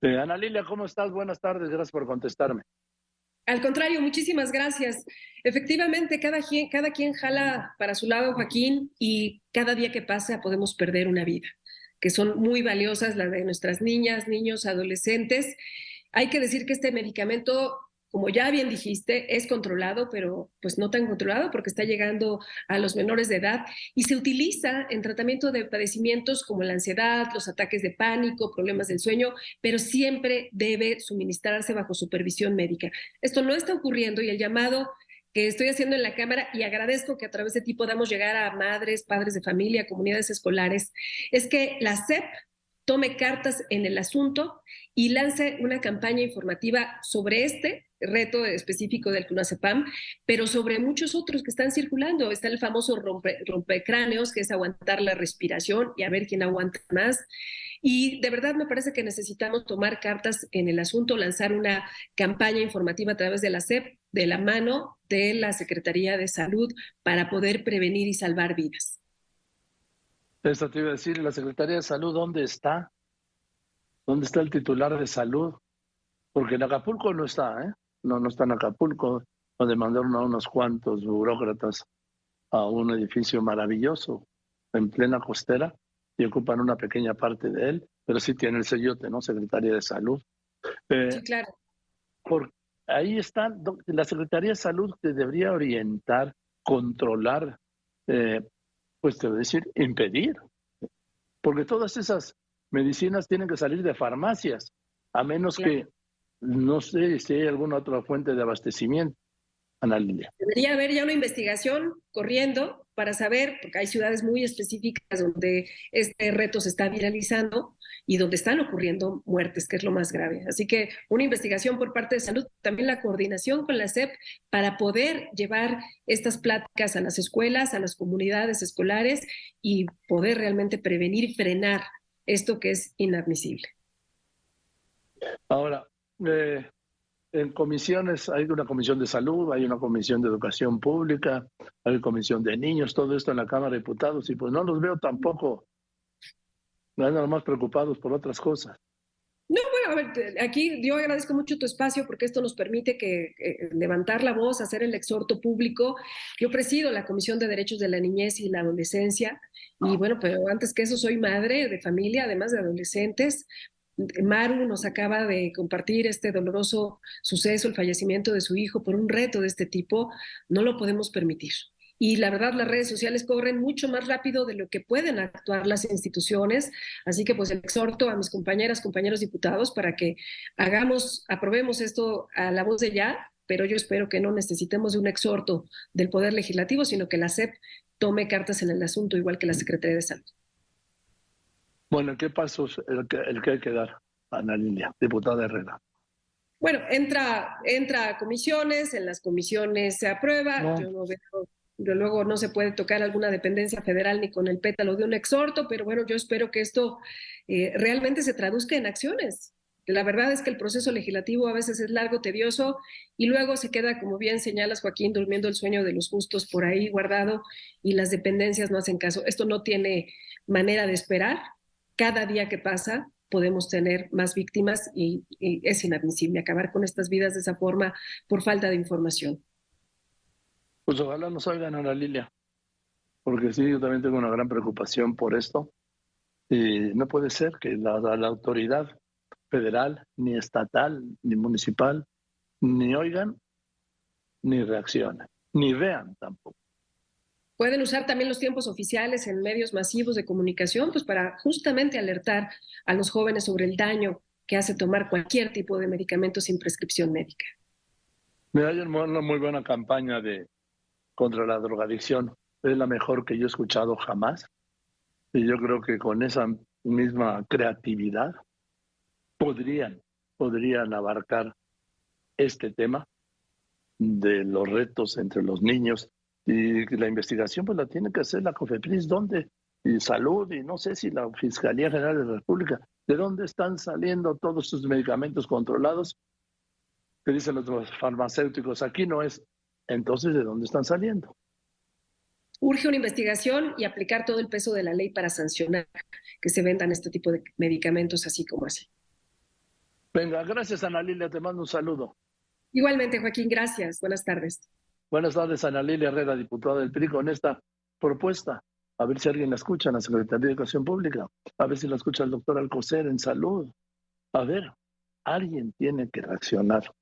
Eh, Ana Lilia, ¿cómo estás? Buenas tardes, gracias por contestarme. Al contrario, muchísimas gracias. Efectivamente, cada quien, cada quien jala para su lado, Joaquín, y cada día que pasa podemos perder una vida, que son muy valiosas, las de nuestras niñas, niños, adolescentes. Hay que decir que este medicamento como ya bien dijiste, es controlado, pero pues no tan controlado porque está llegando a los menores de edad y se utiliza en tratamiento de padecimientos como la ansiedad, los ataques de pánico, problemas del sueño, pero siempre debe suministrarse bajo supervisión médica. Esto no está ocurriendo y el llamado que estoy haciendo en la Cámara y agradezco que a través de ti podamos llegar a madres, padres de familia, comunidades escolares, es que la SEP tome cartas en el asunto y lance una campaña informativa sobre este reto específico del CUNACEPAM, pero sobre muchos otros que están circulando. Está el famoso rompe, rompecráneos, que es aguantar la respiración y a ver quién aguanta más. Y de verdad me parece que necesitamos tomar cartas en el asunto, lanzar una campaña informativa a través de la SEP, de la mano de la Secretaría de Salud, para poder prevenir y salvar vidas. Esto te iba a decir, la Secretaría de Salud, ¿dónde está? ¿Dónde está el titular de salud? Porque en Acapulco no está, ¿eh? no, no está en Acapulco, donde mandaron a unos cuantos burócratas a un edificio maravilloso en plena costera y ocupan una pequeña parte de él, pero sí tiene el sellote, ¿no? Secretaría de Salud. Eh, sí, claro. Por, ahí está, la Secretaría de Salud te debería orientar, controlar, eh, pues te voy a decir, impedir. Porque todas esas medicinas tienen que salir de farmacias, a menos que no sé si hay alguna otra fuente de abastecimiento. Ana Lilia. Debería haber ya una investigación corriendo para saber, porque hay ciudades muy específicas donde este reto se está viralizando y donde están ocurriendo muertes, que es lo más grave. Así que una investigación por parte de salud, también la coordinación con la SEP para poder llevar estas pláticas a las escuelas, a las comunidades escolares y poder realmente prevenir y frenar esto que es inadmisible. Ahora, eh, en comisiones, hay una comisión de salud, hay una comisión de educación pública, hay una comisión de niños, todo esto en la Cámara de Diputados, y pues no los veo tampoco, nada más preocupados por otras cosas. No, bueno, a ver, aquí yo agradezco mucho tu espacio porque esto nos permite que eh, levantar la voz, hacer el exhorto público. Yo presido la Comisión de Derechos de la Niñez y la Adolescencia y bueno, pero antes que eso soy madre de familia, además de adolescentes, Maru nos acaba de compartir este doloroso suceso, el fallecimiento de su hijo por un reto de este tipo, no lo podemos permitir. Y la verdad, las redes sociales corren mucho más rápido de lo que pueden actuar las instituciones. Así que pues exhorto a mis compañeras, compañeros diputados para que hagamos, aprobemos esto a la voz de ya, pero yo espero que no necesitemos un exhorto del Poder Legislativo, sino que la SEP tome cartas en el asunto, igual que la Secretaría de Salud. Bueno, ¿qué pasos el que, el que hay que dar, Ana Lilia, diputada Herrera? Bueno, entra, entra a comisiones, en las comisiones se aprueba, yo no veo, luego no se puede tocar alguna dependencia federal ni con el pétalo de un exhorto, pero bueno, yo espero que esto eh, realmente se traduzca en acciones. La verdad es que el proceso legislativo a veces es largo, tedioso, y luego se queda, como bien señalas, Joaquín, durmiendo el sueño de los justos por ahí guardado y las dependencias no hacen caso. Esto no tiene manera de esperar cada día que pasa podemos tener más víctimas y, es inadmisible acabar con estas vidas de esa forma por falta de información. Pues ojalá nos oigan Ana Lilia, porque sí, yo también tengo una gran preocupación por esto. Y no puede ser que la, la autoridad federal, ni estatal, ni municipal, ni oigan, ni reaccionen, ni vean tampoco. Pueden usar también los tiempos oficiales en medios masivos de comunicación, pues para justamente alertar a los jóvenes sobre el daño que hace tomar cualquier tipo de medicamento sin prescripción médica. Mira, hay una muy buena campaña de contra la drogadicción. Es la mejor que yo he escuchado jamás. Y yo creo que con esa misma creatividad podrían, podrían abarcar este tema de los retos entre los niños y la investigación pues la tiene que hacer la COFEPRIS, ¿dónde? Y salud, y no sé si la Fiscalía General de la República. ¿De dónde están saliendo todos estos medicamentos controlados? Que dicen los farmacéuticos, aquí no es. Entonces, ¿de dónde están saliendo? Urge una investigación y aplicar todo el peso de la ley para sancionar que se vendan este tipo de medicamentos así como así. Venga, gracias Ana Lilia, te mando un saludo. Igualmente, Joaquín, gracias. Buenas tardes. Buenas tardes, Ana Lilia Herrera, diputada del PRI, con esta propuesta. A ver si alguien la escucha en la Secretaría de Educación Pública. A ver si la escucha el doctor Alcocer en salud. A ver, alguien tiene que reaccionar.